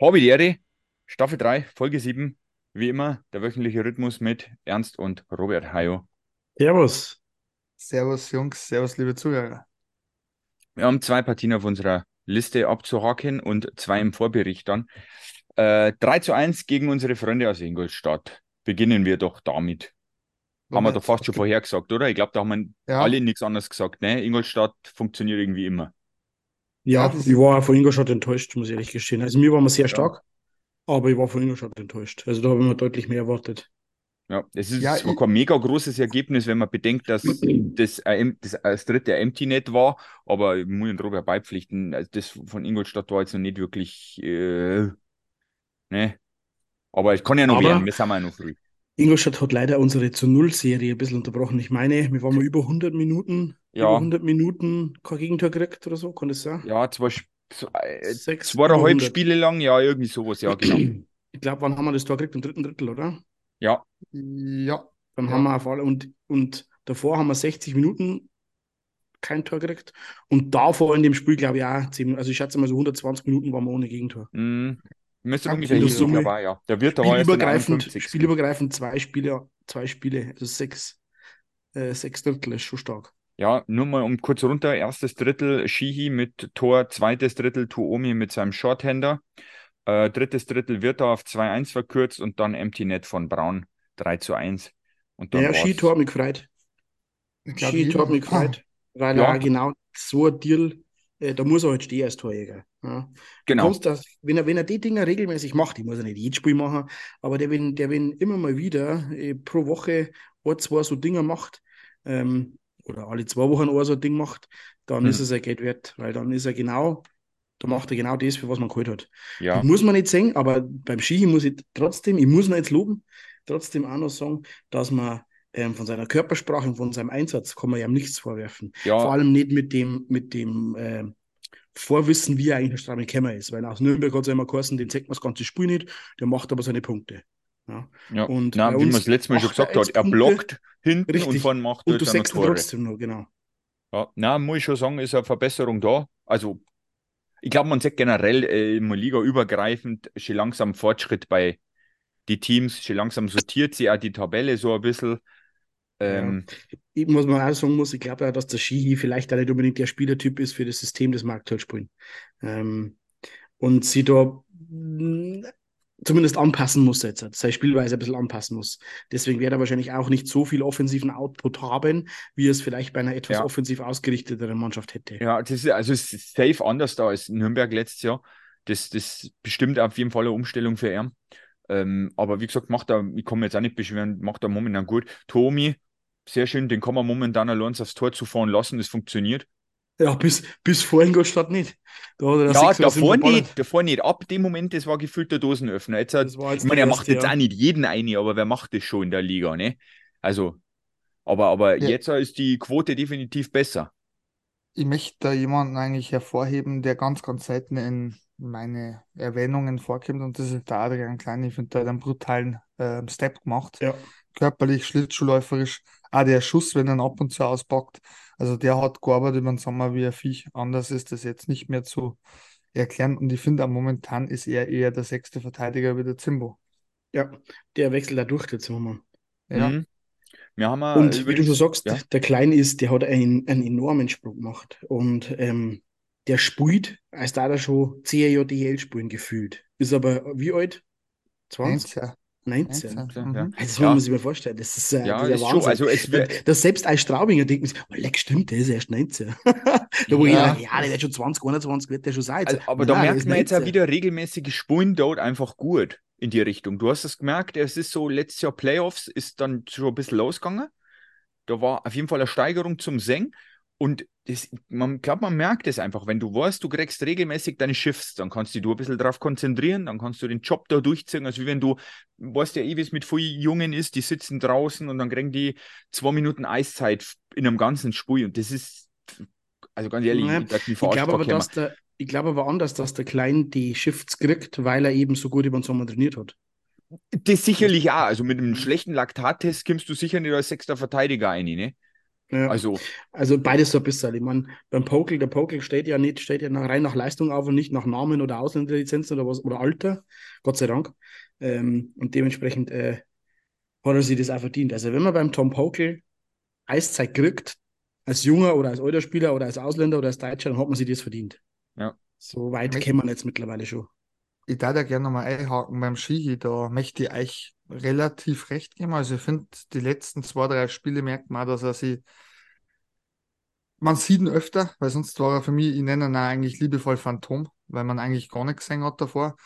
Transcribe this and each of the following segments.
Habe die Ehre, Staffel 3, Folge 7, wie immer, der wöchentliche Rhythmus mit Ernst und Robert Hayo. Servus. Servus, Jungs, servus, liebe Zuhörer. Wir haben zwei Partien auf unserer Liste abzuhaken und zwei im Vorbericht dann. Äh, 3 zu 1 gegen unsere Freunde aus Ingolstadt. Beginnen wir doch damit. Haben wir doch fast schon vorhergesagt, oder? Ich glaube, da haben wir Ja. alle nichts anderes gesagt. Ne? Ingolstadt funktioniert irgendwie immer. Ja, ich war auch von Ingolstadt enttäuscht, muss ich ehrlich gestehen. Also mir war man sehr stark, aber ich war von Ingolstadt enttäuscht. Also da habe ich mir deutlich mehr erwartet. Ja, es ist Ja, zwar ich- kein mega großes Ergebnis, wenn man bedenkt, dass das, äh, das, das dritte Empty Net war, aber ich muss den Robert beipflichten, also das von Ingolstadt war jetzt noch nicht wirklich, äh, ne. Aber es kann ja noch Aber- werden, wir sind ja noch früh. Ingolstadt hat leider unsere zu Null-Serie ein bisschen unterbrochen. Ich meine, wir waren mal über 100 Minuten, Ja. über 100 Minuten kein Gegentor gekriegt oder so, kann das sein? Ja, zwei, so, äh, Sechs, zweieinhalb über 100. Spiele lang, ja, irgendwie sowas, ja, genau. Ich glaube, wann haben wir das Tor gekriegt? Im dritten Drittel, oder? Ja, Ja, Dann Ja. haben wir auf alle, und, und davor haben wir 60 Minuten kein Tor gekriegt. Und davor in dem Spiel, glaube ich, auch 10, also ich schätze mal so 120 Minuten waren wir ohne Gegentor. mh, müsste ungefähr in der Summe- ich, ja. Der war der Spielübergreifend, 51. spielübergreifend zwei Spiele, zwei Spiele, also sechs, äh, sechs Drittel ist schon stark. Ja, nur mal um kurz runter. Erstes Drittel Shihi mit Tor, zweites Drittel Tuomi mit seinem Shorthander. Äh, drittes Drittel wird er auf 2-1 verkürzt und dann Empty Net von Braun 3 zu 1. Und dann Ja, mich gefreut. ich glaube, Skitor hat mich gefreut, weil Ja. er auch genau so ein Deal, äh, da muss er halt stehen als Torjäger. Ja. Genau. das, wenn er, wenn er die Dinger regelmäßig macht, ich muss ja nicht jedes Spiel machen, aber der, wenn, der, wenn immer mal wieder äh, pro Woche ein, zwei so Dinger macht, ähm, oder alle zwei Wochen ein so ein Ding macht, dann Mhm. ist es sein Geld wert, weil dann ist er genau, da macht er genau das, für was man geholt hat. Ja, Das muss man nicht sehen, aber beim Skihi muss ich trotzdem, ich muss ihn jetzt loben, trotzdem auch noch sagen, dass man ähm, von seiner Körpersprache und von seinem Einsatz kann man ihm nichts vorwerfen. Vor ja, allem nicht mit dem, mit dem ähm, Vorwissen, wie er eigentlich ein Stramme Kämmer ist. Weil aus Nürnberg hat es ja immer geheißen, den zeigt man das ganze Spiel nicht, der macht aber seine Punkte. Ja. ja. Und bei wie man uns das letzte Mal schon gesagt hat, er blockt hinten und Richtig. vorne macht Und du sechst trotzdem noch, genau. Ja, na, muss ich schon sagen, ist eine Verbesserung da. Also, ich glaube, man sieht generell äh, im Liga übergreifend schon langsam Fortschritt bei die Teams, schon langsam sortiert sie auch die Tabelle so ein bisschen. Ähm, Ich, was man auch sagen muss, ich glaube ja, dass der Skihi vielleicht auch nicht unbedingt der Spielertyp ist für das System des Markthaltspielen. Ähm, und sie da zumindest anpassen muss jetzt, seine Spielweise ein bisschen anpassen muss. Deswegen wird er wahrscheinlich auch nicht so viel offensiven Output haben, wie er es vielleicht bei einer etwas Ja. offensiv ausgerichteteren Mannschaft hätte. Ja, das ist, also es ist safe anders da als Nürnberg letztes Jahr. Das, das bestimmt auf jeden Fall eine Umstellung für ihn. Ähm, aber wie gesagt, macht er, ich mich jetzt auch nicht beschweren, macht er momentan gut. Tomi, sehr schön, den kann man momentan allein aufs Tor zufahren lassen, das funktioniert. Ja, bis, bis vor Ingolstadt nicht. Da hat er Ja, davor nicht, davor nicht. Ab dem Moment, das war gefühlt der Dosenöffner. Jetzt hat, Das war jetzt ich meine, er macht erste, jetzt ja. auch nicht jeden eine, aber wer macht das schon in der Liga, ne? Also, aber, aber Ja. jetzt ist die Quote definitiv besser. Ich möchte da jemanden eigentlich hervorheben, der ganz, ganz selten in meine Erwähnungen vorkommt und das ist der Adrian Klein. Ich finde, der hat einen brutalen ähm, Step gemacht. Ja. Körperlich, schlittschuhläuferisch, auch der Schuss, wenn er ihn ab und zu auspackt. Also der hat gearbeitet über den Sommer wie ein Viech. Anders ist das jetzt nicht mehr zu erklären und ich finde auch momentan ist er eher der sechste Verteidiger wie der Zimbo. Ja, der wechselt da durch jetzt momentan. Ja. Mhm. Wir haben Und wie du schon sagst, ja. der Kleine ist, der hat einen, einen enormen Sprung gemacht. Und ähm, der spielt, als da er schon 10 Jahre DL spielen gefühlt. Ist aber wie alt? 20? 19. 19? 19. Ja. Mhm. Also das Ja. muss man sich mal vorstellen. Das ist, äh, Ja, das ist ein schon, Wahnsinn. also es wird, dass, selbst als Straubinger denkt man oh, leck, stimmt, der ist erst 19. da wo Ja. jeder ja, der wird schon 20, 21, wird der schon sein. Also, aber Nein, da merkt man jetzt auch 19. wieder regelmäßige Spulen dort einfach gut in die Richtung. Du hast es gemerkt, es ist so letztes Jahr Playoffs, ist dann schon ein bisschen losgegangen. Da war auf jeden Fall eine Steigerung zum Seng. Und das, man glaube, man merkt es einfach. Wenn du weißt, du kriegst regelmäßig deine Shifts, dann kannst du dich ein bisschen darauf konzentrieren, dann kannst du den Job da durchziehen. Also wie wenn du, weißt ja eh, wie es mit vielen Jungen ist, die sitzen draußen und dann kriegen die zwei Minuten Eiszeit in einem ganzen Spiel. Und das ist, also ganz ehrlich, Naja, ich Ich glaube aber, dass der, ich glaube aber anders, dass der Klein die Shifts kriegt, weil er eben so gut über den Sommer trainiert hat. Das sicherlich auch. Also mit einem schlechten Laktattest kommst du sicher nicht als sechster Verteidiger rein, ne? Ja. Also, Also beides so ein bisschen. Ich meine, beim Pokel, der Pokel steht ja nicht, steht ja nach, rein nach Leistung auf und nicht nach Namen oder Ausländerlizenzen oder was oder Alter, Gott sei Dank. Ähm, und dementsprechend äh, hat er sich das auch verdient. Also wenn man beim Tom Pokel Eiszeit kriegt, als junger oder als alter Spieler oder als Ausländer oder als Deutscher, dann hat man sich das verdient. Ja. So weit kämen wir jetzt mittlerweile schon. Ich darf da gerne nochmal einhaken beim Skihi, da möchte ich euch relativ recht geben. Also ich finde, die letzten zwei, drei Spiele merkt man, auch, dass er sie, man sieht ihn öfter, weil sonst war er für mich, ich nenne ihn auch eigentlich liebevoll Phantom, weil man eigentlich gar nicht gesehen hat davor.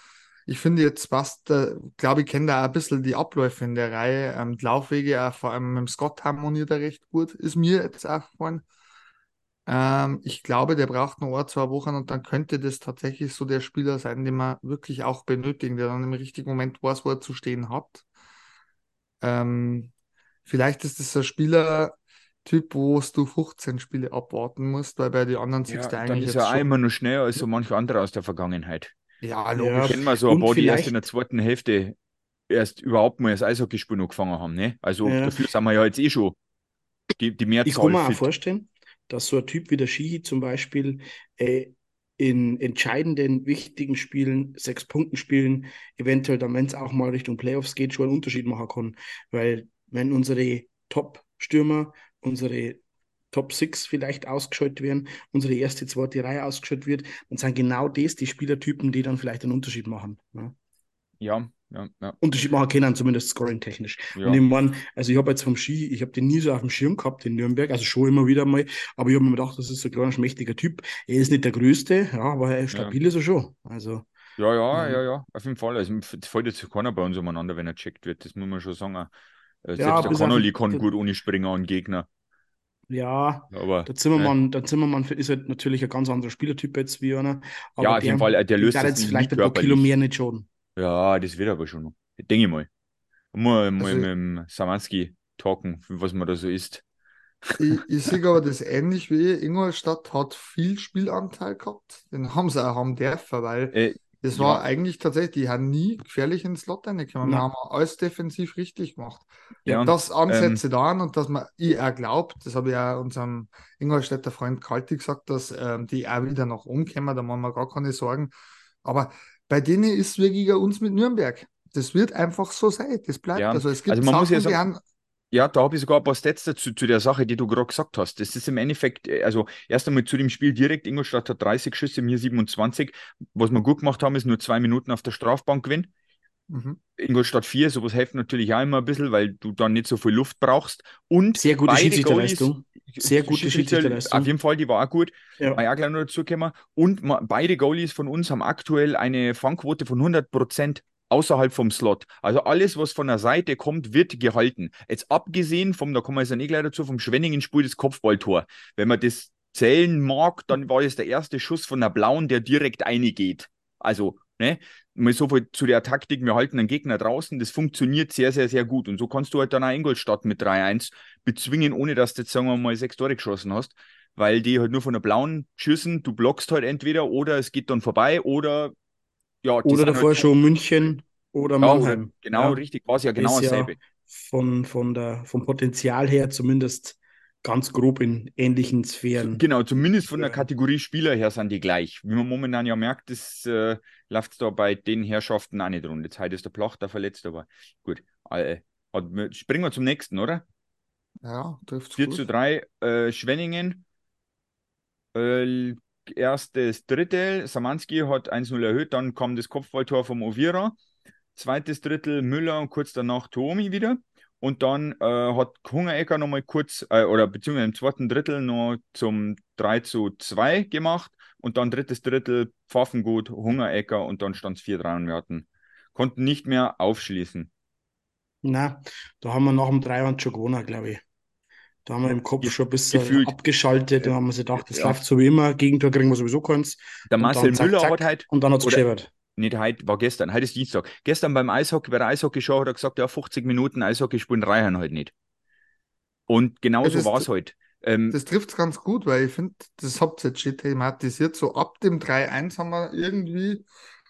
Ich finde jetzt passt, äh, glaube ich, kennt er auch ein bisschen die Abläufe in der Reihe. Ähm, die Laufwege, auch vor allem mit dem Scott harmoniert er recht gut, ist mir jetzt aufgefallen. Ähm, ich glaube, der braucht noch ein, zwei Wochen und dann könnte das tatsächlich so der Spieler sein, den man wirklich auch benötigen, der dann im richtigen Moment weiß, wo er zu stehen hat. Ähm, vielleicht ist das ein Spielertyp, wo du 15 Spiele abwarten musst, weil bei den anderen ja, siehst du dann eigentlich ist jetzt er auch schon. immer noch schneller als so manche andere aus der Vergangenheit. Ja, Ja, logisch. Kennen wir so ein paar, die erst in der zweiten Hälfte erst überhaupt mal das Eishockeyspiel angefangen haben. Ne? Also Ja. dafür sind wir ja jetzt eh schon die, die Ich Mehrzahl kann mir auch fit. vorstellen, dass so ein Typ wie der Shihi zum Beispiel äh, in entscheidenden, wichtigen Spielen, sechs Punkten Spielen, eventuell dann, wenn es auch mal Richtung Playoffs geht, schon einen Unterschied machen kann. Weil wenn unsere Top-Stürmer, unsere Top Six vielleicht ausgeschaltet werden, unsere erste, zweite Reihe ausgeschaltet wird, dann sind genau das die Spielertypen, die dann vielleicht einen Unterschied machen. Ne? Ja, ja, ja. Unterschied machen können, zumindest scoring-technisch. ja. Und ich meine, also ich habe jetzt vom Ski, ich habe den nie so auf dem Schirm gehabt in Nürnberg, also schon immer wieder mal, aber ich habe mir gedacht, das ist so ein kleiner, schmächtiger Typ. Er ist nicht der Größte, ja, aber er stabil ist er schon. Also, Ja, ja, ja, ja, auf jeden Fall. Also fällt jetzt keiner bei uns umeinander, wenn er checkt wird. Das muss man schon sagen. Äh, Selbst Ja, der Connolly kann der- gut ohne Springer an Gegner. ja, Aber der Zimmermann, der Zimmermann ist halt natürlich ein ganz anderer Spielertyp jetzt wie einer. Aber Ja, auf jeden Fall, äh, der löst das jetzt vielleicht ein paar. Kilo mehr nicht schaden. Ja, das wird aber schon noch. Denke ich mal. Mal, mal Also- mit dem Samanski talken, was man da so ist. Ich, ich sehe aber das ähnlich wie Ingolstadt hat viel Spielanteil gehabt. Den haben sie auch haben dürfen, weil Äh, das ja. war eigentlich tatsächlich, die haben nie gefährlich ins Slot reingekommen. Wir Nein. haben alles defensiv richtig gemacht. ja, und, das Ansätze da an und dass man, ich auch glaubt, das habe ich auch unserem Ingolstädter Freund Kalti gesagt, dass ähm, die auch wieder nach oben kommen, da machen wir gar keine Sorgen. Aber bei denen ist wirklich uns mit Nürnberg. Das wird einfach so sein. Das bleibt. Ja, Also es gibt also man muss ja Sachen, sagen- Ja, da habe ich sogar ein paar Stats dazu, zu der Sache, die du gerade gesagt hast. Das ist im Endeffekt, äh, also erst einmal zu dem Spiel direkt, Ingolstadt hat 30 Schüsse, mir 27. Was wir gut gemacht haben, ist nur zwei Minuten auf der Strafbank gewinnen. Mhm. Ingolstadt 4, sowas hilft natürlich auch immer ein bisschen, weil du dann nicht so viel Luft brauchst. Und Sehr gute Schiedsrichterleistung. Goalies- Sehr gute Schiedsrichterleistung. Auf jeden Fall, die war auch gut. Ja. Mal auch gleich noch dazu kommen. Und beide Goalies von uns haben aktuell eine Fangquote von 100% außerhalb vom Slot. Also alles, was von der Seite kommt, wird gehalten. Jetzt abgesehen vom, da kommen wir jetzt nicht gleich dazu, vom Schwenningen-Spiel das Kopfballtor. Wenn man das zählen mag, dann war es der erste Schuss von der Blauen, der direkt eingeht. Also, ne, mal so viel zu der Taktik, wir halten einen Gegner draußen, das funktioniert sehr, sehr, sehr gut. Und so kannst du halt dann auch Ingolstadt mit 3-1 bezwingen, ohne dass du jetzt, sagen wir mal, sechs Tore geschossen hast weil die halt nur von der blauen schießen. Du blockst halt entweder oder es geht dann vorbei oder ja, Oder davor halt schon München oder ja, Mannheim. genau, Ja. richtig, war es ja genau ist ja dasselbe. von, von der, vom Potenzial her zumindest ganz grob in ähnlichen Sphären. Genau, zumindest von der. Kategorie Spieler her sind die gleich. Wie man momentan ja merkt, das äh, läuft da bei den Herrschaften auch nicht rund. Jetzt heute ist der Plachter verletzt, aber gut. Äh, springen wir zum nächsten, oder? Ja, trifft 4 zu 3, äh, Schwenningen. Äh, erstes Drittel, Samanski hat 1-0 erhöht, dann kam das Kopfballtor vom Ovira. Zweites Drittel Müller und kurz danach Tomi wieder. Und dann äh, hat Hungerecker nochmal kurz, äh, oder beziehungsweise im zweiten Drittel noch zum 3 zu 2 gemacht. Und dann drittes Drittel Pfaffengut, Hungerecker und dann stand es 4-3 und wir hatten, konnten nicht mehr aufschließen. Na, da haben wir nach dem Dreiwand schon gewonnen, glaube ich. Da haben wir im Kopf schon ein bisschen gefühlt. abgeschaltet. Da haben wir sich gedacht, das Ja. läuft so wie immer. Gegentor kriegen wir sowieso keins. Der Marcel dann zack, Müller zack. hat halt Und dann hat es Oder- nicht heute, war gestern, heute ist Dienstag. Gestern beim Eishockey, bei der Eishockey-Show hat er gesagt, ja, 50 Minuten Eishockey spielen reichen halt nicht. Und genau so war es halt. Ähm, Das trifft es ganz gut, weil ich finde, das habt ihr jetzt schon thematisiert. So ab dem 3-1 haben wir irgendwie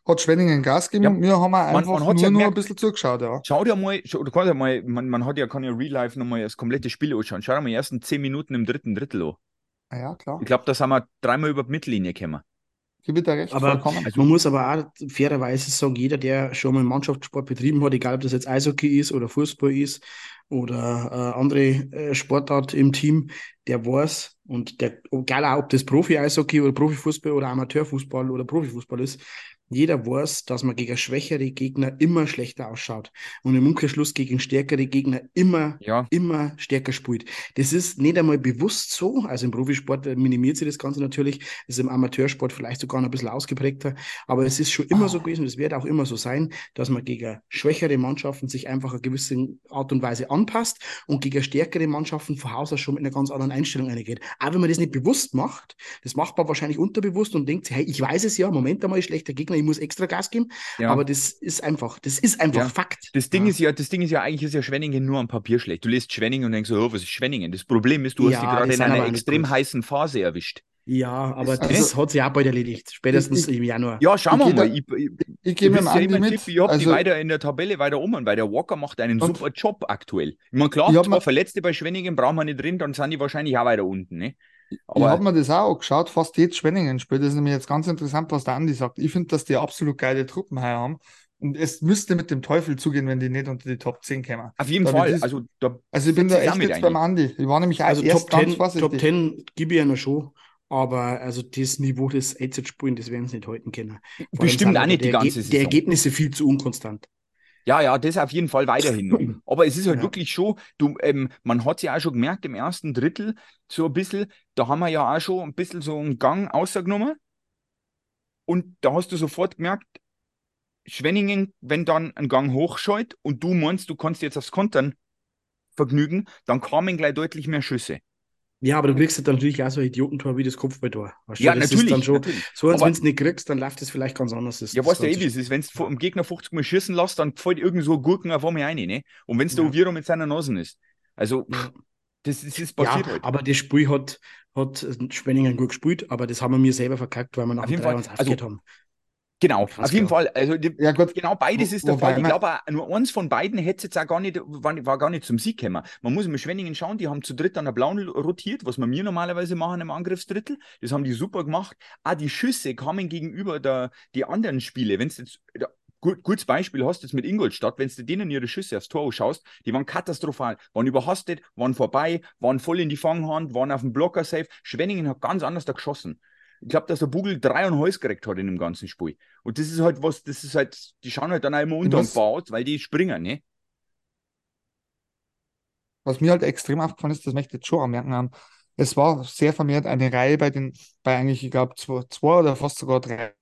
hat Schwenningen Gas gegeben Ja, wir haben auch man einfach hat's nur ja noch ein gemerkt. bisschen zugeschaut, ja. Schau dir mal, schau, du kannst ja mal, man, man hat ja, kann ja Real Life nochmal das komplette Spiel anschauen. Schau dir mal die ersten 10 Minuten im dritten Drittel an. Ah Ja, klar. Ich glaube, da sind wir dreimal über die Mittellinie gekommen. Gib dir recht, Aber vollkommen. Also- man muss aber auch fairerweise sagen, jeder, der schon mal Mannschaftssport betrieben hat, egal ob das jetzt Eishockey ist oder Fußball ist oder äh, andere äh, Sportart im Team, der weiß und der, egal auch, ob das Profi-Eishockey oder Profifußball oder Amateurfußball oder Profifußball ist, jeder weiß, dass man gegen schwächere Gegner immer schlechter ausschaut und im Umkehrschluss gegen stärkere Gegner immer Ja, immer stärker spielt. Das ist nicht einmal bewusst so. Also im Profisport äh, minimiert sich das Ganze natürlich. Ist im Amateursport vielleicht sogar noch ein bisschen ausgeprägter. Aber es ist schon immer so gewesen und es wird auch immer so sein, dass man gegen schwächere Mannschaften sich einfach eine gewisse Art und Weise anpasst und gegen stärkere Mannschaften von Haus aus schon mit einer ganz anderen Einstellung eingeht. Auch wenn man das nicht bewusst macht, das macht man wahrscheinlich unterbewusst und denkt sich, hey, ich weiß es ja, Moment einmal, schlechter Gegner, ich muss extra Gas geben. ja. Aber das ist einfach, das ist einfach Ja. Fakt. Das Ding Ja. ist ja, das Ding ist ja eigentlich ist ja Schwenningen nur am Papier schlecht. Du liest Schwenningen und denkst so, oh, was ist Schwenningen? Das Problem ist, du Ja, hast dich gerade die in einer extrem gut. heißen Phase erwischt. Ja, aber Also- das hat sich auch bald erledigt. Spätestens Ich- im Januar. Ja, schauen Ich wir mal. da- Ich, ich, Ich ja Andi immer mit. Tipp, ich habe die Also, weiter in der Tabelle weiter um, weil der Walker macht einen super Job aktuell. Ich meine, klar, Ich zwei mir- Verletzte bei Schwenningen brauchen wir nicht drin, dann sind die wahrscheinlich auch weiter unten. Ne? Ich Aber habe mir das auch angeschaut, fast jedes Schwenningen spielt. Das ist nämlich jetzt ganz interessant, was der Andi sagt. Ich finde, dass die absolut geile Truppen hier haben. Und es müsste mit dem Teufel zugehen, wenn die nicht unter die Top 10 kommen. auf jeden Da Fall, es- also da Also ich bin da ich echt jetzt beim Andi. Ich war nämlich Also erst Top ganz 10, vorsichtig. Top 10 gebe ich ja noch schon. Aber also das Niveau des spielen, das werden sie nicht halten können. Vor bestimmt auch nicht die ganze Erge- Die Saison. Ergebnisse viel zu unkonstant. Ja, ja, das auf jeden Fall weiterhin. Aber es ist halt Ja. wirklich schon, du, ähm, man hat ja auch schon gemerkt, im ersten Drittel so ein bisschen, da haben wir ja auch schon ein bisschen so einen Gang ausgenommen. Und da hast du sofort gemerkt, Schwenningen, wenn dann ein Gang hochscheut und du meinst, du kannst jetzt aufs Kontern vergnügen, dann kamen gleich deutlich mehr Schüsse. Ja, aber du kriegst halt natürlich auch so ein Idiotentor wie das Kopfballtor. Weißt du, Ja, das natürlich. Ist dann schon, natürlich. so als wenn du es nicht kriegst, dann läuft es vielleicht ganz anders. Das, Ja, das weißt du eh, es ist. Wenn du vor dem Gegner 50 Mal schießen lässt, dann fällt irgend so ein Gurken auf einmal rein, ne? Und wenn es der Ja. Oviedo mit seiner Nase ist. Also, Ja. das, ist- das ist Ja, passiert halt. aber das Spiel hat, hat Schwenningen gut gespielt, aber das haben wir mir selber verkackt, weil wir nach Auf dem jeden 3 Fall. uns Also, haben. Genau, auf jeden klar. Fall. Also, Ja, gut. genau beides ist der wobei Fall. Ich glaube, nur eins von beiden hätte jetzt auch gar nicht, war, war gar nicht zum Sieg gekommen. Man muss mit Schwenningen schauen, die haben zu dritt an der Blauen rotiert, was wir mir normalerweise machen im Angriffsdrittel. Das haben die super gemacht. Auch die Schüsse kamen gegenüber der, die anderen Spiele. Wenn es jetzt, gut, gutes Beispiel hast du jetzt mit Ingolstadt, wenn du denen ihre Schüsse aufs Tor schaust, die waren katastrophal, waren überhastet, waren vorbei, waren voll in die Fanghand, waren auf dem Blocker safe. Schwenningen hat ganz anders da geschossen. Ich glaube, dass der Bugel drei und Hals gekriegt hat in dem ganzen Spiel. Und das ist halt was, das ist halt, die schauen halt dann auch immer undankbar aus, weil die springen, ne? Was mir halt extrem aufgefallen ist, das möchte ich jetzt schon anmerken haben, es war sehr vermehrt eine Reihe bei den, bei eigentlich, ich glaube, zwei, zwei oder fast sogar drei,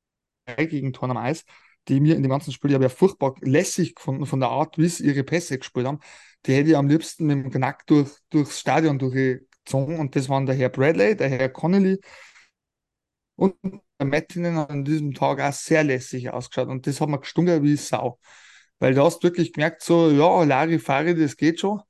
drei Gegentoren am Eis, die mir in dem ganzen Spiel, ich habe ja furchtbar lässig gefunden von der Art, wie sie ihre Pässe gespielt haben. Die hätte ich am liebsten mit dem Knack durch, durchs Stadion durchgezogen und das waren der Herr Bradley, der Herr Connolly und der Mettinen an diesem Tag auch sehr lässig ausgeschaut und das hat mir gestunken wie Sau. Weil da hast du wirklich gemerkt, so, ja, Larifari, das geht schon.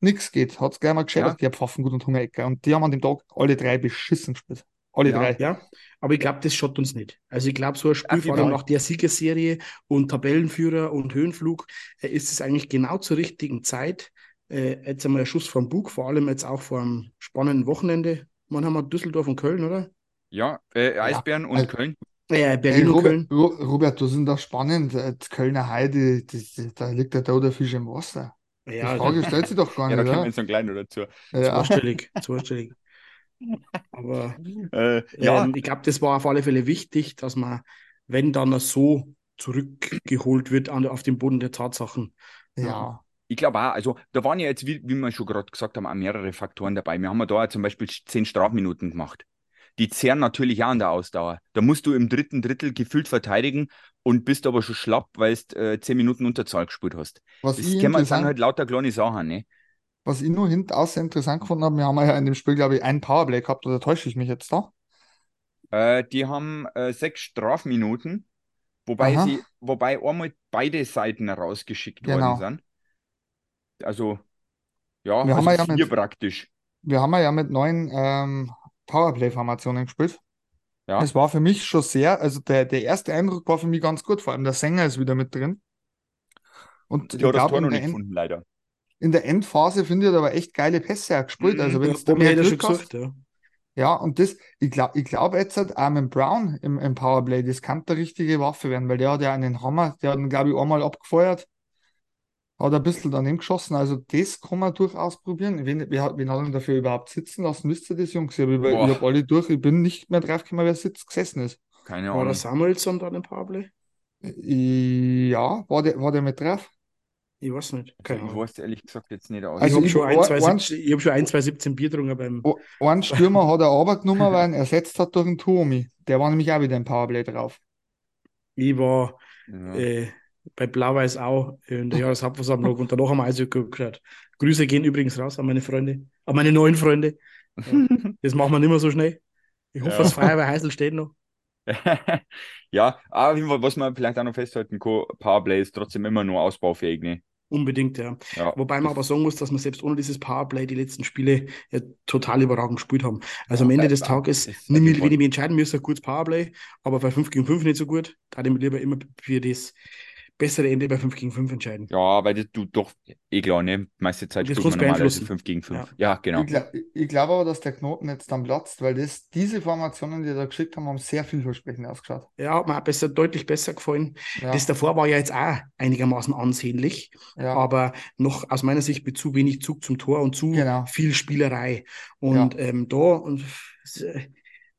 Nix geht. Hat's gleich mal gescheitert, die Pfaffengut und Hungerecker. Und die haben an dem Tag alle drei beschissen gespielt. Alle Ja. drei. Ja, aber ich glaube, das schaut uns nicht. Also ich glaube, so ein Spiel, vor allem nach der Siegesserie und Tabellenführer und Höhenflug, äh, ist es eigentlich genau zur richtigen Zeit. Äh, jetzt einmal ein Schuss vom Bug, vor allem jetzt auch vor einem spannenden Wochenende. Wann haben wir Düsseldorf und Köln, oder? Ja, äh, Eisbären und also- Köln. Äh, Hey, Berlin und Köln. Robert, Ro- Robert, du sind da spannend. Äh, Die Kölner Heide, das, das, da liegt der tote Fisch im Wasser. Die Ja, Frage stellt sich doch gar Ja, da nicht, kommen wir oder? jetzt noch gleich noch dazu. Ja. zweistellig, zweistellig. Aber Äh, ja, ähm, ich glaube, das war auf alle Fälle wichtig, dass man, wenn dann so zurückgeholt wird an, auf den Boden der Tatsachen. Ja. ich glaube auch, also da waren ja jetzt, wie, wie wir schon gerade gesagt haben, auch mehrere Faktoren dabei. Wir haben ja da zum Beispiel zehn Strafminuten gemacht. Die zehren natürlich auch an der Ausdauer. Da musst du im dritten Drittel gefühlt verteidigen und bist aber schon schlapp, weil du äh, zehn Minuten Unterzahl gespielt hast. Was Das kann man sagen, halt lauter kleine Sachen, ne? was ich nur hinten außer interessant gefunden habe, wir haben ja in dem Spiel, glaube ich, ein Powerplay gehabt, oder täusche ich mich jetzt da? Äh, die haben äh, sechs Strafminuten, wobei Aha. sie, wobei einmal beide Seiten rausgeschickt Genau. worden sind. Also, ja, Wir haben also ja vier mit- praktisch. Wir haben ja mit neuen ähm, Powerplay-Formationen gespielt. Ja. Es war für mich schon sehr, also der, der erste Eindruck war für mich ganz gut, vor allem der Sänger ist wieder mit drin. Und Ich ich habe das glaube, Tor in, noch der nicht End, gefunden, leider. in der Endphase finde ich, er aber echt geile Pässe auch gespielt. Also, wenn Ja, du da Bobby mehr hätte schon Glück hast, gesagt, ja. ja, und das, ich glaube, ich glaub jetzt hat Armin Brown im, im Powerplay, das kann der richtige Waffe werden, weil der hat ja einen Hammer, der hat ihn, glaube ich, einmal abgefeuert, hat ein bisschen daneben geschossen, also das kann man durchaus probieren. Wen, wer, hat- wen hat ihn dafür überhaupt sitzen lassen? Wisst ihr das, Jungs? Ich habe hab alle durch, ich bin nicht mehr drauf gekommen, wer sitzt gesessen ist. Keine War Ahnung. der Samuelsson da im Powerplay? Ja, war der, war der mit drauf? Ich weiß nicht. Keine ich weiß ehrlich gesagt jetzt nicht aus. Ich Also habe ich- schon, ein, zwei, ein- ich hab schon ein, zwei 17 Bier getrunken beim. Einen Stürmer hat er aber genommen, weil er ersetzt hat durch einen Tuomi. Der war nämlich auch wieder im Powerplay drauf. Ich war ja. äh, bei Blau-Weiß auch in der Jahreshauptversammlung und danach haben wir Eishockey geschaut. Grüße gehen übrigens raus an meine Freunde, an meine neuen Freunde. Ja, das machen wir nicht mehr so schnell. Ich hoffe, Ja. das Feuerwehr Heisel steht noch. ja, aber was man vielleicht auch noch festhalten kann, Powerplay ist trotzdem immer nur ausbaufähig, ne? Unbedingt, ja. Ja. Wobei man aber sagen muss, dass wir selbst ohne dieses Powerplay die letzten Spiele ja, total überragend gespielt haben. Also am Ende des Ja, Tages, nicht mehr, wenn ich mich entscheiden müsste, gutes Powerplay, aber bei 5 gegen 5 nicht so gut. Da hätte ich mich lieber immer für das bessere Ende bei 5 gegen 5 entscheiden. Ja, weil das, du doch, eh klar, ne? Meiste Zeit spielt man normalerweise beeinflussen. 5 gegen 5. Ja, genau. Ich, glaub, ich glaube aber, dass der Knoten jetzt dann platzt, weil das, diese Formationen, die da geschickt haben, haben sehr vielversprechend ausgeschaut. Ja, hat mir auch besser, deutlich besser gefallen. Ja, Das davor war ja jetzt auch einigermaßen ansehnlich, ja. aber noch aus meiner Sicht mit zu wenig Zug zum Tor und zu Genau. viel Spielerei. Und ähm, da und, äh,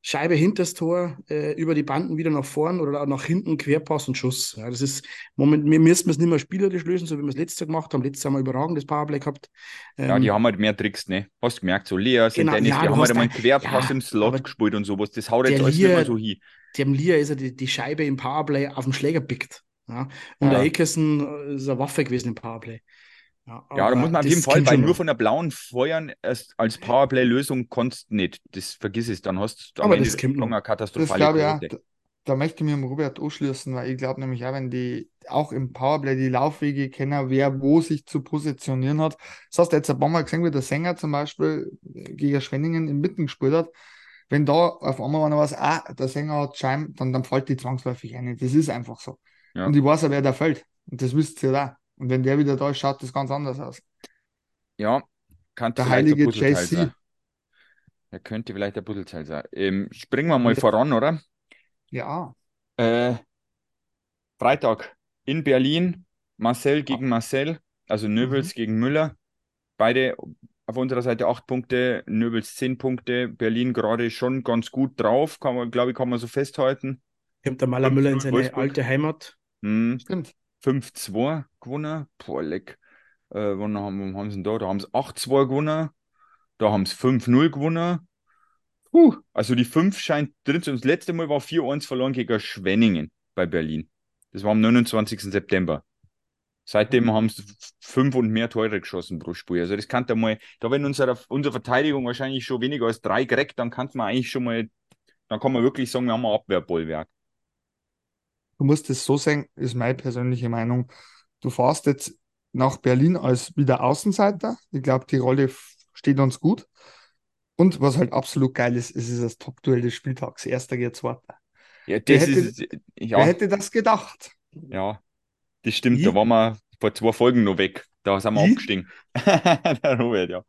Scheibe hinters Tor, äh, über die Banden wieder nach vorn oder nach hinten, Querpass und Schuss. Ja, das ist, Moment, wir müssen es nicht mehr spielerisch lösen, so wie wir es letztes Jahr gemacht haben. Letztes Jahr haben wir überragendes Powerplay gehabt. Ja, Ähm, die haben halt mehr Tricks, ne? Hast du gemerkt, so Lea, St. Genau, Dennis, ja, die haben halt einmal einen ein- Querpass ja, im Slot gespielt und sowas. Das haut jetzt alles nicht mehr so hin. dem Lier ist er die, die Scheibe im Powerplay auf den Schläger pickt. Ja? Und Ja. der Eckerson ist eine Waffe gewesen im Powerplay. Ja, Ja, da muss man auf das jeden Fall, weil nur von der blauen Feuern als, als Powerplay-Lösung kannst du nicht. Das vergiss es, dann hast du Aber das kommt noch. eine Das katastrophale glaube ich auch. Quote. Da, da möchte ich mir dem Robert anschließen, weil ich glaube nämlich auch, wenn die auch im Powerplay die Laufwege kennen, wer wo sich zu positionieren hat. Das hast du jetzt ein paar Mal gesehen, wie der Sänger zum Beispiel gegen Schwenningen im Mitten gespielt hat. Wenn da auf einmal einer weiß, ah, der Sänger hat Scheim, dann, dann fällt die zwangsläufig ein. Das ist einfach so. Ja. Und ich weiß ja, wer da fällt. Und das wisst ihr da. Und wenn der wieder da ist, schaut das ganz anders aus. Ja, kann Der heilige JC. sein. Er könnte vielleicht ein Puzzleteil sein. Ähm, springen wir mal voran, oder? Ja, Äh, Freitag in Berlin, Marcel gegen Marcel, also Nöbels gegen Müller. Beide auf unserer Seite acht Punkte, Nöbels zehn Punkte. Berlin gerade schon ganz gut drauf, kann man, glaube ich, kann man so festhalten. Kommt der Maler Müller in 5-0 seine Wolfsburg. alte Heimat. Hm, stimmt. 5-2 gewonnen. Boah, leck. Äh, wann haben, haben sie denn da? Da haben sie 8-2 gewonnen. Da haben sie 5-0 gewonnen. Puh, also die 5 scheint drin zu sein. Das letzte Mal war 4-1 verloren gegen Schwenningen bei Berlin. Das war am 29. September. Seitdem haben sie 5 und mehr Tore geschossen pro Spiel. Also das kann da mal, da wenn unsere, unsere Verteidigung wahrscheinlich schon weniger als drei kriegt, dann kann man eigentlich schon mal, dann kann man wirklich sagen, wir haben ein Abwehrbollwerk. Du musst es so sehen, ist meine persönliche Meinung. Du fährst jetzt nach Berlin als wieder Außenseiter. Ich glaube, die Rolle steht uns gut. Und was halt absolut geil ist, es ist das Top-Duell des Spieltags. Erster gegen Zweiter. Ja, Wer hätte- ist, ja. Wer hätte das gedacht? Ja, das stimmt. Ich? Da waren wir vor zwei Folgen noch weg. Da sind wir Ich? abgestiegen. Der Robert, ja.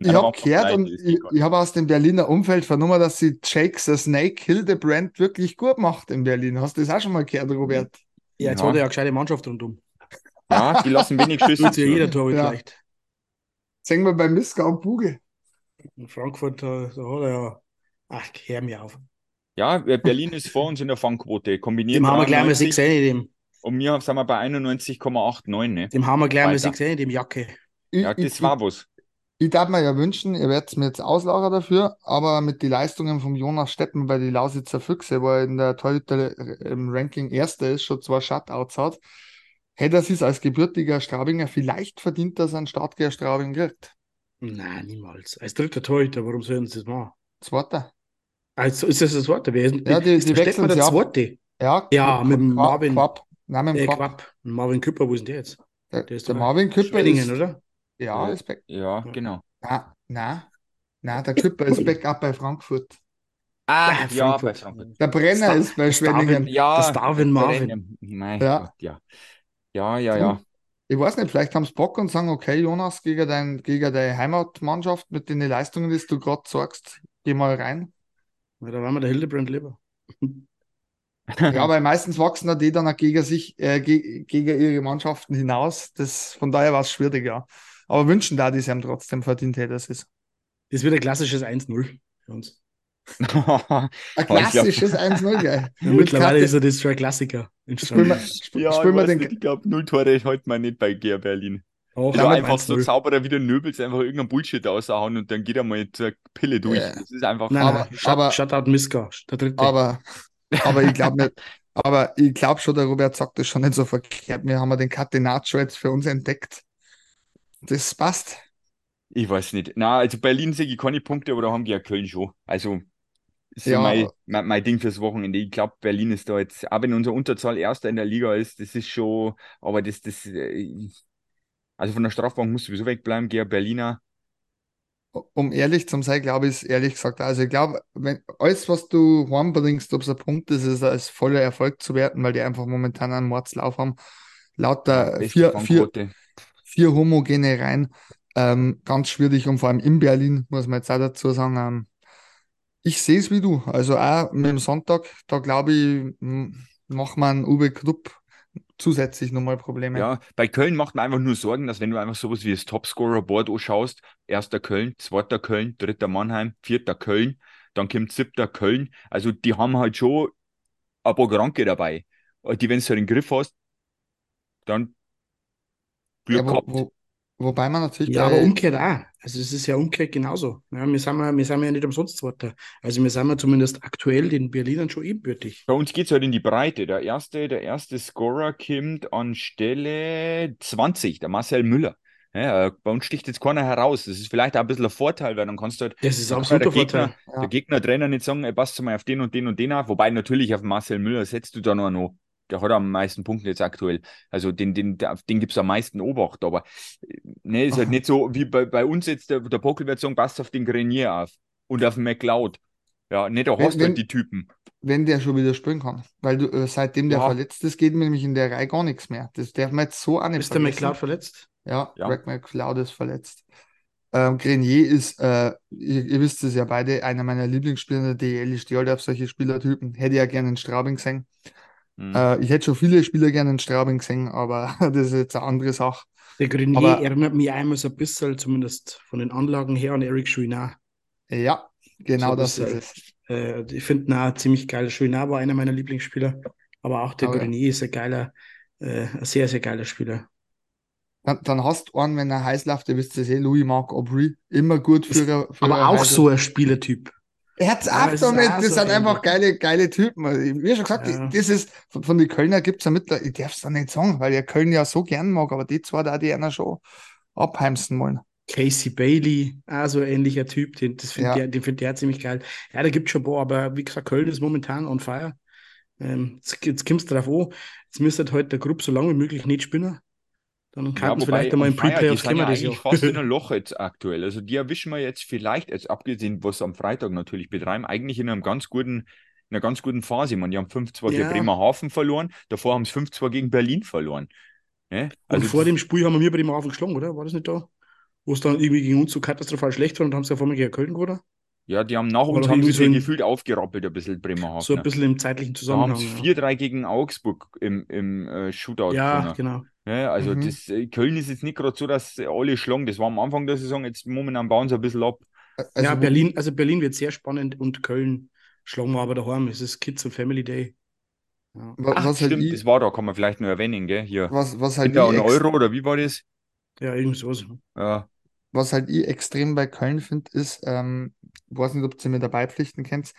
Ich, habe gehört und das ist ich, ich habe aus dem Berliner Umfeld vernommen, dass sie Jake the Snake Hildebrand wirklich gut macht in Berlin. Hast du das auch schon mal gehört, Robert? Ja, jetzt Ja. hat er ja eine gescheite Mannschaft rundum. Ja, die lassen wenig Schüsse Tut sich ja jeder Torwart Ja. leicht. Sehen wir bei Miska und Buge. In Frankfurt, da, da hat er ja. Ach, hör mir auf. Ja, äh, Berlin ist vor uns in der Fangquote. Kombiniert Dem haben wir gleich mal 93 sechs rein, dem. Und wir sind wir bei 91,89. Ne? Dem haben wir gleich mal rein, dem Jacke. Ich, Ja, das ich, war was. Ich darf mir ja wünschen, ihr werdet mir jetzt auslachen dafür, aber mit den Leistungen von Jonas Steppen bei den Lausitzer Füchse, wo er in der Torhüter im Ranking Erster ist, schon zwei Shutouts hat, hätte er sich als gebürtiger Straubinger vielleicht verdient, dass er einen Start gegen Straubing kriegt. Nein, niemals. Als dritter Torhüter, warum sollen sie das machen? Zweiter. Also ist das das Zweite? Ist, Ja, die- die der wechseln der ab. Zweite? Ja, Ja, mit Marvin- Quapp. Nein, Äh, Quapp. Quapp. Marvin Küpper, wo ist denn der jetzt? Der, Der ist der Marvin Küpper ist, oder? ja, Äh, ist back, Ja, Ja. genau. na, na, na, der Küpper ist Backup bei Frankfurt. Ah, Ah, ja, bei Frankfurt. Frankfurt. Der Brenner Star- ist bei Schwenningen. Ja, Das Darwin Marvin. Mein Ja. Gott, ja. Ja, ja, ja. Ich weiß nicht, vielleicht haben sie Bock und sagen, okay, Jonas, gegen, dein, gegen deine Heimatmannschaft mit den Leistungen, die du gerade sagst, geh mal rein. Ja, da waren wir der Hildebrand lieber. Ja, weil meistens wachsen die dann auch gegen sich, äh, ge gegen ihre Mannschaften hinaus. Das, von daher war es schwierig, ja. Aber wünschen da, die es ihm trotzdem verdient hätte, das ist. Das wird ein klassisches 1-0 für uns. Ein klassisches 1-0, geil. Ja, mittlerweile ist er das schon ein Klassiker. Spielen wir, ja, den, nicht, ich glaube, null Tore heute mal nicht bei GR Berlin. Auch Ja, einfach so 1-0. sauberer wie der Nöbels einfach irgendein Bullshit raushauen und dann geht er mal zur Pille durch. Ja. Das ist einfach. Nein, Aber- Shut, aber- Shutout Miska, der dritte. aber, aber ich glaube nicht, aber ich glaube schon, der Robert sagt das schon nicht so verkehrt. Wir haben ja den Catenaccio jetzt für uns entdeckt. Das passt. Ich weiß nicht. Na, also Berlin sehe ich keine Punkte, aber da haben die ja Köln schon. Also ist so Ja. mein, mein, mein Ding fürs Wochenende. Ich glaube, Berlin ist da jetzt, auch wenn unsere Unterzahl Erster in der Liga ist, das ist schon, aber das, das, äh, also von der Strafbank muss sowieso wegbleiben, GR Berliner. Um ehrlich zu sein, glaube ich, ist ehrlich gesagt, also ich glaube, wenn alles, was du heimbringst, ob es ein Punkt ist, ist als voller Erfolg zu werten, weil die einfach momentan einen Mordslauf haben. Lauter vier, vier, vier homogene Reihen. Ähm, ganz schwierig und vor allem in Berlin, muss man jetzt auch dazu sagen. Ähm, ich sehe es wie du. Also auch mit dem Sonntag, da glaube ich, macht man Uwe Krupp zusätzlich nochmal Probleme. Ja, bei Köln macht man einfach nur Sorgen, dass wenn du einfach sowas wie das Topscorer-Board anschaust, erster Köln, zweiter Köln, dritter Mannheim, vierter Köln, dann kommt siebter Köln. Also die haben halt schon ein paar Kranke dabei. Die, wenn du halt den Griff hast, dann Glück Ja, wo, gehabt. wo, wobei man natürlich Ja, aber umgekehrt auch. Also es ist ja umgekehrt genauso. Ja, wir, sind ja, wir sind ja nicht umsonst Zweiter. Also wir sind ja zumindest aktuell den Berlinern schon ebenbürtig. Bei uns geht es halt in die Breite. Der erste, der erste Scorer kommt an Stelle 20, der Marcel Müller. Ja, bei uns sticht jetzt keiner heraus. Das ist vielleicht auch ein bisschen ein Vorteil, weil dann kannst du halt Das ist absoluter der Gegner- Vorteil. Ja. der Gegner-Trainer nicht sagen, ey, passt mal auf den und den und den auf. Wobei natürlich auf Marcel Müller setzt du da noch, noch. Der hat am meisten Punkte jetzt aktuell. Also den, den, den gibt es am meisten Obacht. Aber äh, ne, ist halt nicht so wie bei, bei uns jetzt, der, der Pockel wird sagen, passt auf den Grenier auf und auf den McLeod. Ja, nicht, da Wenn- hast du wenn- halt die Typen. wenn der schon wieder spielen kann. Weil du, äh, seitdem der Ja. verletzt ist, geht nämlich in der Reihe gar nichts mehr. Das darf man jetzt so auch nicht Ist der. McLeod verletzt? Ja, Ja. Greg McLeod ist verletzt. Ähm, Grenier ist, äh, ihr, ihr wisst es ja beide, einer meiner Lieblingsspieler in der DL. Ich stehe halt auf solche Spielertypen. Hätte ja gerne in Straubing gesehen. Hm. Äh, ich hätte schon viele Spieler gerne in Straubing gesehen, aber das ist jetzt eine andere Sache. Der Grenier Aber- erinnert mich einmal so ein bisschen, zumindest von den Anlagen her, an Eric Chouinard. Ja, genau So das ist es. Äh, ich finde ihn auch ziemlich geil. Chouinard war einer meiner Lieblingsspieler. Aber auch der Aber- Grenier ist ein geiler, äh, ein sehr, sehr geiler Spieler. Dann, dann hast du einen, wenn er heiß läuft, ihr wisst es eh, Louis-Marc Aubry, immer gut für, Ist für Aber auch heiße- so ein Spielertyp. Herz Ja, ab es ist damit, das so sind einfach geile, geile Typen. Also, Wie schon gesagt, Ja. das ist von, von den Kölner gibt es ja mittlerweile, ich darf es dann nicht sagen, weil ich Köln ja so gern mag, aber die zwei, da die einer schon abheimsen wollen. Casey Bailey, auch so ähnlicher Typ, den, das find Ja. der, den findet der ziemlich geil. Ja, da gibt es schon ein paar, aber wie gesagt, Köln ist momentan on fire. Ähm, jetzt jetzt kommt es drauf an, jetzt müsste halt heute der Gruppe so lange wie möglich nicht spinnen. Dann kann es vielleicht einmal im Pre-Playoffs die sind ja das eigentlich fast in einem Loch jetzt aktuell. Also die erwischen wir jetzt vielleicht, jetzt abgesehen, was sie am Freitag natürlich betreiben, eigentlich in einem ganz guten, in einer ganz guten Phase. Meine, die haben 5-2 Ja. gegen Bremerhaven verloren, davor haben sie 5-2 gegen Berlin verloren. Ne? Und Also vor das- dem Spiel haben wir bei dem Hafen geschlagen, oder? War das nicht da? Wo es dann irgendwie gegen uns so katastrophal schlecht war und haben sie ja vor mir gegen Köln gewonnen? Ja, die haben nach uns doch haben sie so gefühlt aufgerappelt, ein bisschen Bremerhaven. So ein bisschen im zeitlichen da haben Zusammenhang. sie 4-3 gegen Augsburg im, im äh, Shootout ja, gewonnen. genau. Ja, also Mhm. das, äh, Köln ist jetzt nicht gerade so, dass alle schlagen. Das war am Anfang der Saison, jetzt momentan bauen sie ein bisschen ab. Also, ja, Berlin, also Berlin wird sehr spannend und Köln schlagen wir aber daheim. Es ist Kids und Family Day. Ja. Ach, was halt stimmt, ich, das war da, kann man vielleicht nur erwähnen, gell? Hier. was, was halt da ich ein Euro oder wie war das? Ja, irgend sowas. Ja, was halt ich extrem bei Köln finde, ist, ähm, weiß nicht, ob du mir dabei pflichten kennst,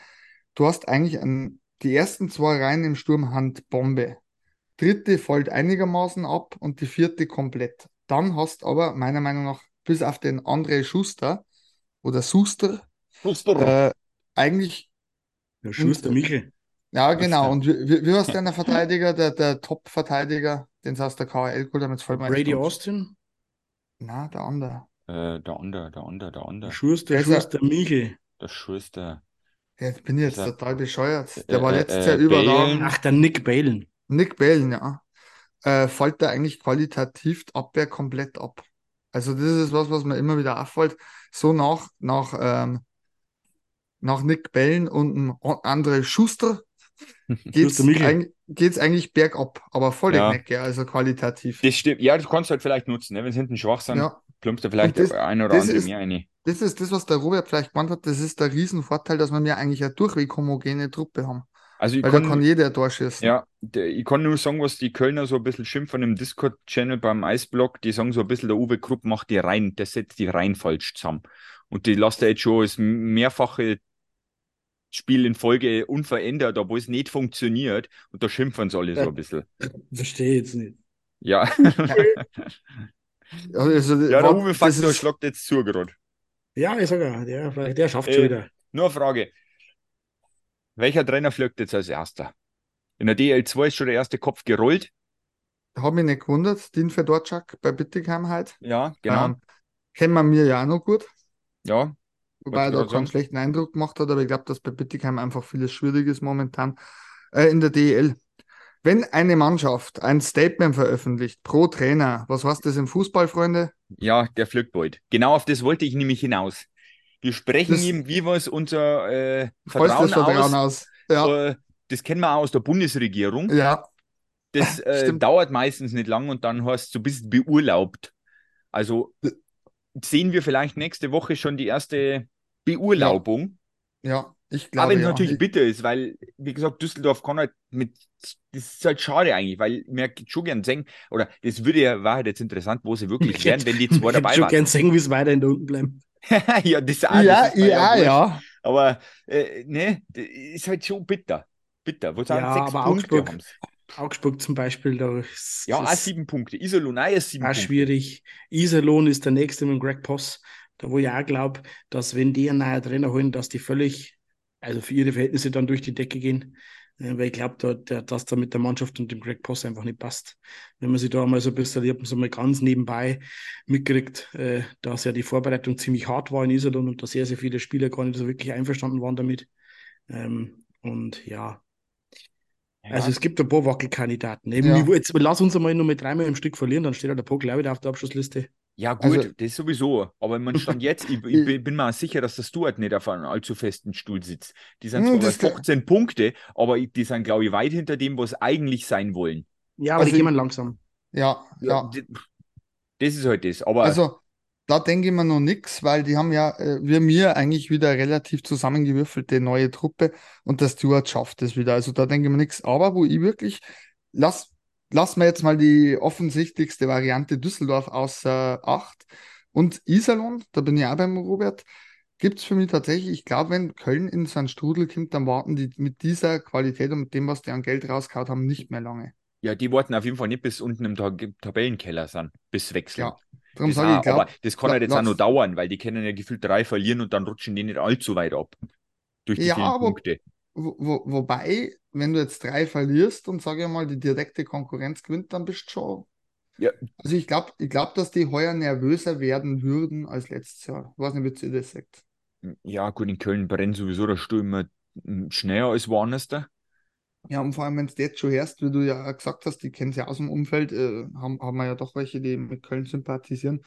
du hast eigentlich an, die ersten zwei Reihen im Sturm Handbombe. Dritte fällt einigermaßen ab und die vierte komplett. Dann hast aber meiner Meinung nach bis auf den André Schuster oder Suster äh, eigentlich, Ja, Schuster Und- Michel. ja genau, denn? und wie, wie, heißt der Verteidiger, der, der Top-Verteidiger, den es aus der KHL geholt haben, jetzt fällt mir Brady Austin. Na, der andere. Äh, der andere, der andere, der andere. Schuster, Der Schuster Michel. Der Schuster. Jetzt bin ich jetzt Also, total bescheuert. Der war äh, letztes äh, Jahr überragend. Ach, der Nick Balen. Nick Balen, ja. Äh, fällt da eigentlich qualitativ die Abwehr komplett ab. Also das ist was, was mir immer wieder auffällt. So nach, nach, ähm, nach Nick Balen und dem André Schuster eig geht's eigentlich bergab, aber voll Ja. Knecke, also qualitativ. Das stimmt. Ja, das kannst du halt vielleicht nutzen. Ne? Wenn sie hinten schwach sind, Ja, plumpst du vielleicht das- ein oder andere ist- mehr rein. das ist das, was der Robert vielleicht gemeint hat. Das ist der Riesenvorteil, dass wir mir eigentlich eine durchweg homogene Truppe haben. Also ich Weil da kann, kann jeder ein Tor schießen. ja, der, ich kann nur sagen, was die Kölner so ein bisschen schimpfen im Discord-Channel beim Eisblock. Die sagen so ein bisschen, der Uwe Krupp macht die rein, der setzt die rein falsch zusammen. Und die lässt er jetzt schon das mehrfache Spiel in Folge unverändert, obwohl es nicht funktioniert. Und da schimpfen sie alle so ein bisschen. Verstehe jetzt nicht. Ja, Also, ja der wat- Uwe das Faktor ist- schlagt jetzt zu gerade. Ja, ich sage ja, der, der schafft Äh, schon wieder. Nur eine Frage. Welcher Trainer fliegt jetzt als erster? In der DL2 ist schon der erste Kopf gerollt. Hab mich nicht gewundert, Dean Fedorczak bei Bittigheim halt. Ja, genau. Ähm, kennen wir mir ja auch noch gut, ja, wobei er da keinen schlechten Eindruck gemacht hat, aber ich glaube, dass bei Bittigheim einfach vieles schwierig ist momentan äh, in der DEL. Wenn eine Mannschaft ein Statement veröffentlicht pro Trainer, was heißt das im Fußball, Freunde? ja, der bald. Genau auf das wollte ich nämlich hinaus. Wir sprechen Das- ihm, wie wir es unser äh, Vertrauen das Vertrauen aus. aus. Ja, Äh, das kennen wir auch aus der Bundesregierung. ja, Das äh, dauert meistens nicht lang und dann hast du bist beurlaubt. Also sehen wir vielleicht nächste Woche schon die erste Beurlaubung. ja, ich Aber glaube wenn es ja. natürlich bitter ist, weil, wie gesagt, Düsseldorf kann halt mit, das ist halt schade eigentlich, weil mir schon gern sehen, oder das würde ja, war halt jetzt interessant, wo sie wirklich wären, wenn die zwei ich hätte dabei schon waren. gern sehen, wie es weiter in der unten bleiben. ja, das, auch, ja, das ja, wurscht. ja. Aber, äh, ne, das ist halt schon bitter. Bitter. Wo sind Ja, sechs aber Punkte? Augsburg- haben's. Augsburg zum Beispiel, da ist Ja, auch sieben Punkte. Iserlohn auch sieben auch Punkte. schwierig. Iserlohn ist der nächste mit Greg Poss, da wo ich auch glaube, dass wenn die einen neuen Trainer holen, dass die völlig, also für ihre Verhältnisse dann durch die Decke gehen. Äh, Weil ich glaube, da, der, dass da mit der Mannschaft und dem Greg Poss einfach nicht passt. Wenn man sich da mal so ein bisschen, ich habe so mal ganz nebenbei mitgekriegt, äh, dass ja die Vorbereitung ziemlich hart war in Iserlohn und da sehr, sehr viele Spieler gar nicht so wirklich einverstanden waren damit. Ähm, und ja, Ja, also es gibt ein paar Wackelkandidaten. Eben, Ja. Jetzt lass uns einmal nur mit dreimal im Stück verlieren, dann steht halt der Puck auch wieder auf der Abschlussliste. Ja, gut, Also- das sowieso. Aber man stand jetzt, ich, ich bin- mir sicher, dass der Stuart nicht auf einem allzu festen Stuhl sitzt. Die sind Hm, zwar bei das kann- 15 Punkte, aber die sind, glaube ich, weit hinter dem, was eigentlich sein wollen. Ja, aber Also die gehen langsam. Ja, ja. d- Das ist halt das. Aber Also, da denke ich mir noch nichts, weil die haben ja, äh, wir mir eigentlich wieder relativ zusammengewürfelte neue Truppe und der Stewart schafft es wieder. Also da denke ich mir nichts. Aber wo ich wirklich, lass, lass mir jetzt mal die offensichtlichste Variante Düsseldorf außer Acht und Iserlohn, da bin ich auch beim Robert, gibt es für mich tatsächlich, ich glaube, wenn Köln in so einen Strudel kommt, dann warten die mit dieser Qualität und mit dem, was die an Geld rausgehauen haben, nicht mehr lange. ja, die warten auf jeden Fall nicht bis unten im Tab Tabellenkeller sind, bis wechseln. Ja, Darum Das sage auch, ich glaube, aber das kann halt jetzt auch noch dauern, weil die können ja gefühlt drei verlieren und dann rutschen die nicht allzu weit ab. Durch die Ja, vielen aber- Punkte. Wo, wo, wobei, wenn du jetzt drei verlierst und sage ich mal, die direkte Konkurrenz gewinnt, dann bist du schon. Ja. Also ich glaube, ich glaub, dass die heuer nervöser werden würden als letztes Jahr. Ich weiß nicht, wie ihr das sagt. Ja, gut, in Köln brennt sowieso der immer mm, schneller als woanders da. Ja, und vor allem, wenn du jetzt schon hörst, wie du ja gesagt hast, die kennen ja aus dem Umfeld, äh, haben, haben wir ja doch welche, die mit Köln sympathisieren,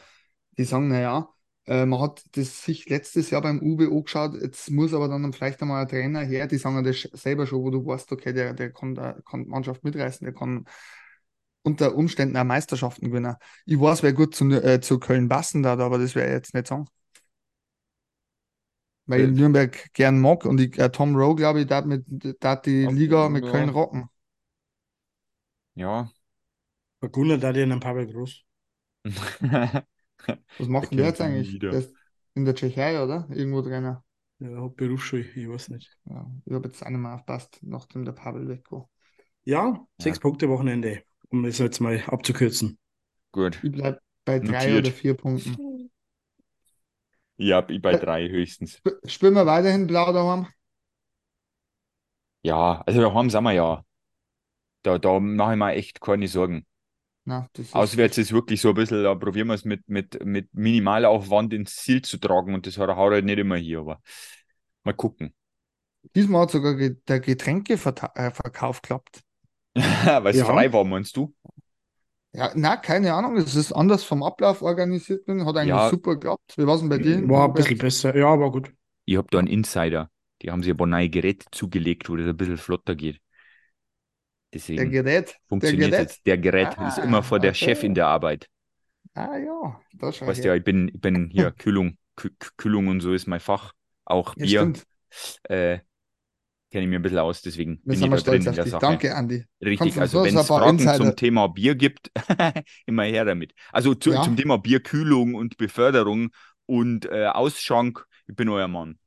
die sagen, naja, äh, man hat das sich letztes Jahr beim UB angeschaut, jetzt muss aber dann vielleicht einmal ein Trainer her, die sagen ja das selber schon, wo du weißt, okay, der, der kann, der kann die Mannschaft mitreißen, der kann unter Umständen auch Meisterschaften gewinnen. Ich weiß, wer gut zu, äh, zu Köln passen darf, aber das werde ich jetzt nicht sagen. Weil ich Äh. Nürnberg gern mag und ich, äh, Tom Rowe, glaube ich, mit, darf die Liga mit ja. Köln rocken. Ja. Vergunner da den Pavel Groß. Was macht denn Der der jetzt eigentlich? Der ist in der Tschechei, oder? Irgendwo Trainer. Ja, hat Berufsschule, ich weiß nicht. Ja, ich habe jetzt mehr aufpasst, nachdem der Pavel weg war. Ja, sechs Punkte Wochenende, um es jetzt mal abzukürzen. Gut. Ich bleibe bei drei Notiert. oder vier Punkten. Ja, ich bei drei höchstens. Sp spielen wir weiterhin blau daheim? Ja, also daheim sind wir ja. Da, da mache ich mir echt keine Sorgen. Na, das ist, Auswärts ist wirklich so ein bisschen, da probieren wir es mit, mit, mit Minimalaufwand ins Ziel zu tragen und das hat er halt nicht immer hier, aber mal gucken. Diesmal hat sogar der Getränkeverkauf geklappt. Weil es Ja. frei war, meinst du? Ja, na, keine Ahnung. Es ist anders vom Ablauf organisiert worden. Hat eigentlich Ja. super geklappt. Wie war es denn bei dir? War ein bisschen besser. Ja, war gut. Ich habe da einen Insider. Die haben sich ein paar neue Geräte zugelegt, wo das ein bisschen flotter geht. Der Deswegen Gerät. funktioniert Gerät. jetzt. Der Gerät ist Ah, immer vor der okay. Chef in der Arbeit. Ah ja, da schau Weißt ja, ich bin, ich bin hier Kühlung, Kü- Kü- Kühlung und so ist mein Fach. Auch Ja, Bier stimmt. äh, kenne ich mir ein bisschen aus, deswegen Wir bin ich da drin in der dich. Sache. Danke, Andi. Richtig, also so wenn es Fragen Insider- zum Thema Bier gibt, immer her damit. Also zu, Ja. zum Thema Bierkühlung und Beförderung und äh, Ausschank, ich bin euer Mann.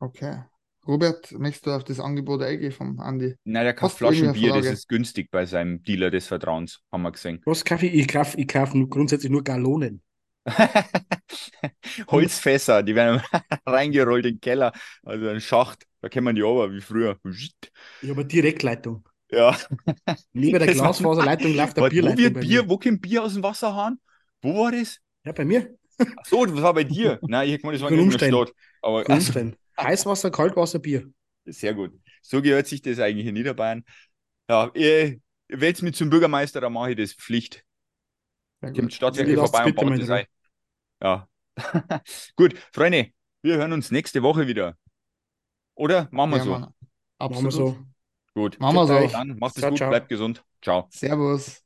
Okay. Robert, möchtest du auf das Angebot eingehen vom Andi? Na, der kauft Flaschenbier, das ist günstig bei seinem Dealer des Vertrauens, haben wir gesehen. Was kaufe ich? Ich kaufe ich kauf nur, grundsätzlich nur Gallonen. Holzfässer, die werden reingerollt in den Keller, also ein Schacht, da kennt man die aber wie früher. Ich habe eine Direktleitung. Ja. Neben der Glasfaserleitung läuft eine Warte, wo Bierleitung wird Bier, wo kommt Bier aus dem Wasserhahn? Wo war das? Ja, bei mir. Ach so, das war bei dir. Nein, ich gemeint, das war in. Stadt. Aber Umständen. Heißwasser, Kaltwasser, Bier. sehr gut. So gehört sich das eigentlich in Niederbayern. Ja, ihr wählt mich zum Bürgermeister, dann mache ich das Pflicht. Sehr Kommt gut. Stadtwerke Also, vorbei und baut das ein. Ja. gut, Freunde, wir hören uns nächste Woche wieder. Oder? Machen wir Ja, so. Mann. Machen wir Absolut. so. Gut. Machen wir so. Dann macht es gut, ciao. bleibt gesund. Ciao. Servus.